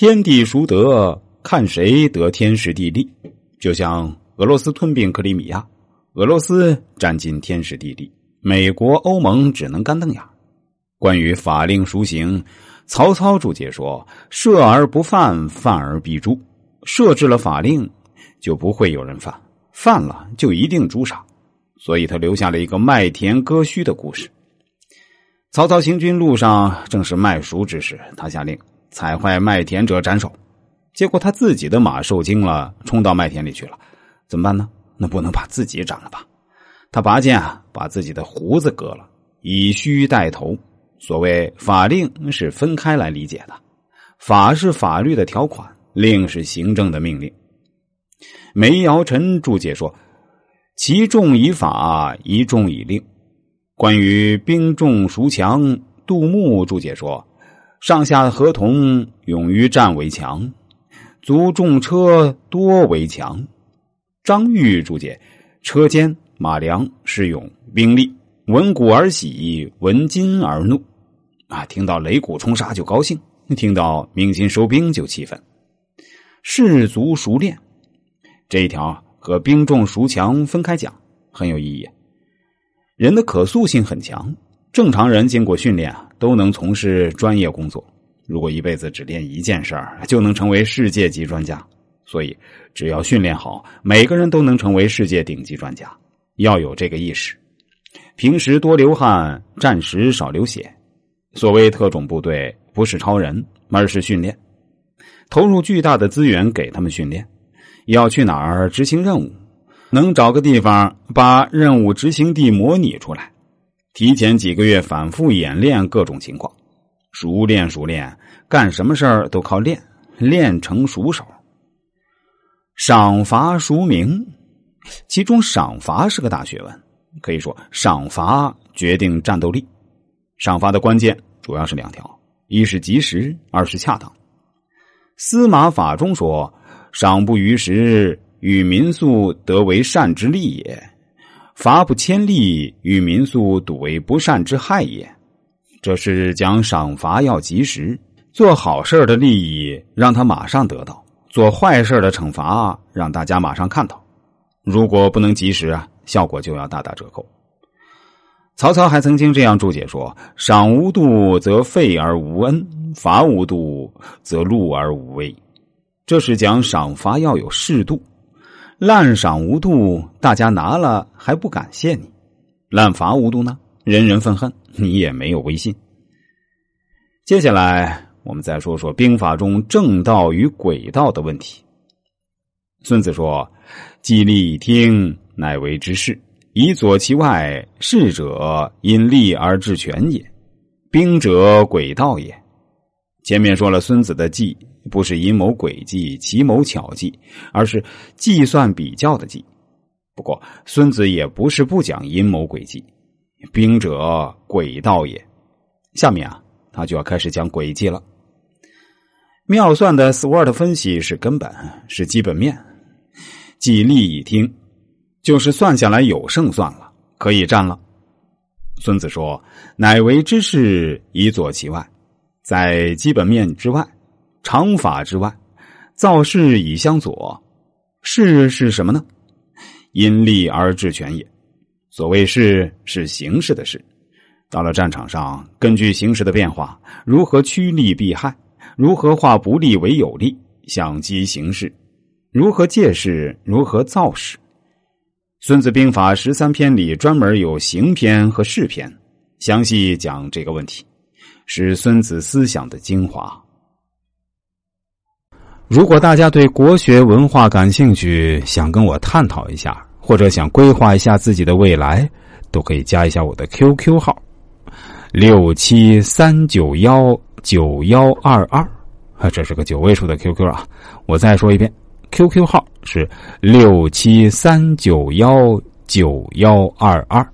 天地孰得？看谁得天时地利。就像俄罗斯吞并克里米亚，俄罗斯占尽天时地利，美国、欧盟只能干瞪眼。关于法令孰行，曹操注解说：“设而不犯，犯而必诛。设置了法令，就不会有人犯；犯了，就一定诛杀。”所以他留下了一个麦田割须的故事。曹操行军路上正是麦熟之时，他下令踩坏麦田者斩首。结果他自己的马受惊了，冲到麦田里去了。怎么办呢？那不能把自己斩了吧？他拔剑啊，把自己的胡子割了，以须带头。所谓法令是分开来理解的，法是法律的条款，令是行政的命令。梅尧臣注解说：“其重以法，一重以令。”关于兵重孰强，杜牧注解说：“上下合同，勇于战为强；卒重车多为强。”张玉注解：“车坚马良，是勇兵力，闻鼓而喜，闻金而怒。”啊，听到擂鼓冲杀就高兴，听到鸣金收兵就气愤。士卒熟练这一条和兵重孰强分开讲，很有意义。人的可塑性很强，正常人经过训练啊，都能从事专业工作。如果一辈子只练一件事儿，就能成为世界级专家。所以，只要训练好，每个人都能成为世界顶级专家。要有这个意识，平时多流汗，战时少流血。所谓特种部队不是超人，而是训练，投入巨大的资源给他们训练。要去哪儿执行任务，能找个地方把任务执行地模拟出来，提前几个月反复演练各种情况，熟练熟练，干什么事儿都靠练，练成熟手。赏罚孰明？其中赏罚是个大学问，可以说赏罚决定战斗力。赏罚的关键主要是两条：一是及时，二是恰当。司马法中说：“赏不于时，与民宿得为善之利也；罚不千利，与民宿笃为不善之害也。”这是讲赏罚要及时，做好事的利益让他马上得到，做坏事的惩罚让大家马上看到。如果不能及时啊，效果就要大打折扣。曹操还曾经这样注解说：“赏无度，则废而无恩；罚无度，则禄而无威。”这是讲赏罚要有适度。滥赏无度，大家拿了还不感谢你；滥罚无度呢，人人愤恨，你也没有威信。接下来，我们再说说兵法中正道与诡道的问题。孙子说：“既利以听，乃为之事。”以左其外，事者因利而治权也；兵者诡道也。前面说了，孙子的计不是阴谋诡计、奇谋巧计，而是计算比较的计。不过，孙子也不是不讲阴谋诡计。兵者诡道也。下面啊，他就要开始讲诡计了。妙算的 SWOT 分析是根本，是基本面。计利以听。就是算下来有胜算了，可以战了。孙子说：“乃为之事，以左其外，在基本面之外，常法之外，造势以相左。势是什么呢？因利而治权也。所谓势，是形势的势。到了战场上，根据形势的变化，如何趋利避害，如何化不利为有利，相机形势，如何借势，如何造势。”《孙子兵法》十三篇里专门有行篇和事篇，详细讲这个问题，是孙子思想的精华。如果大家对国学文化感兴趣，想跟我探讨一下，或者想规划一下自己的未来，都可以加一下我的 QQ 号：六七三九幺九幺二二，啊，这是个九位数的 QQ 啊！我再说一遍。QQ 号是六七三九幺九幺二二。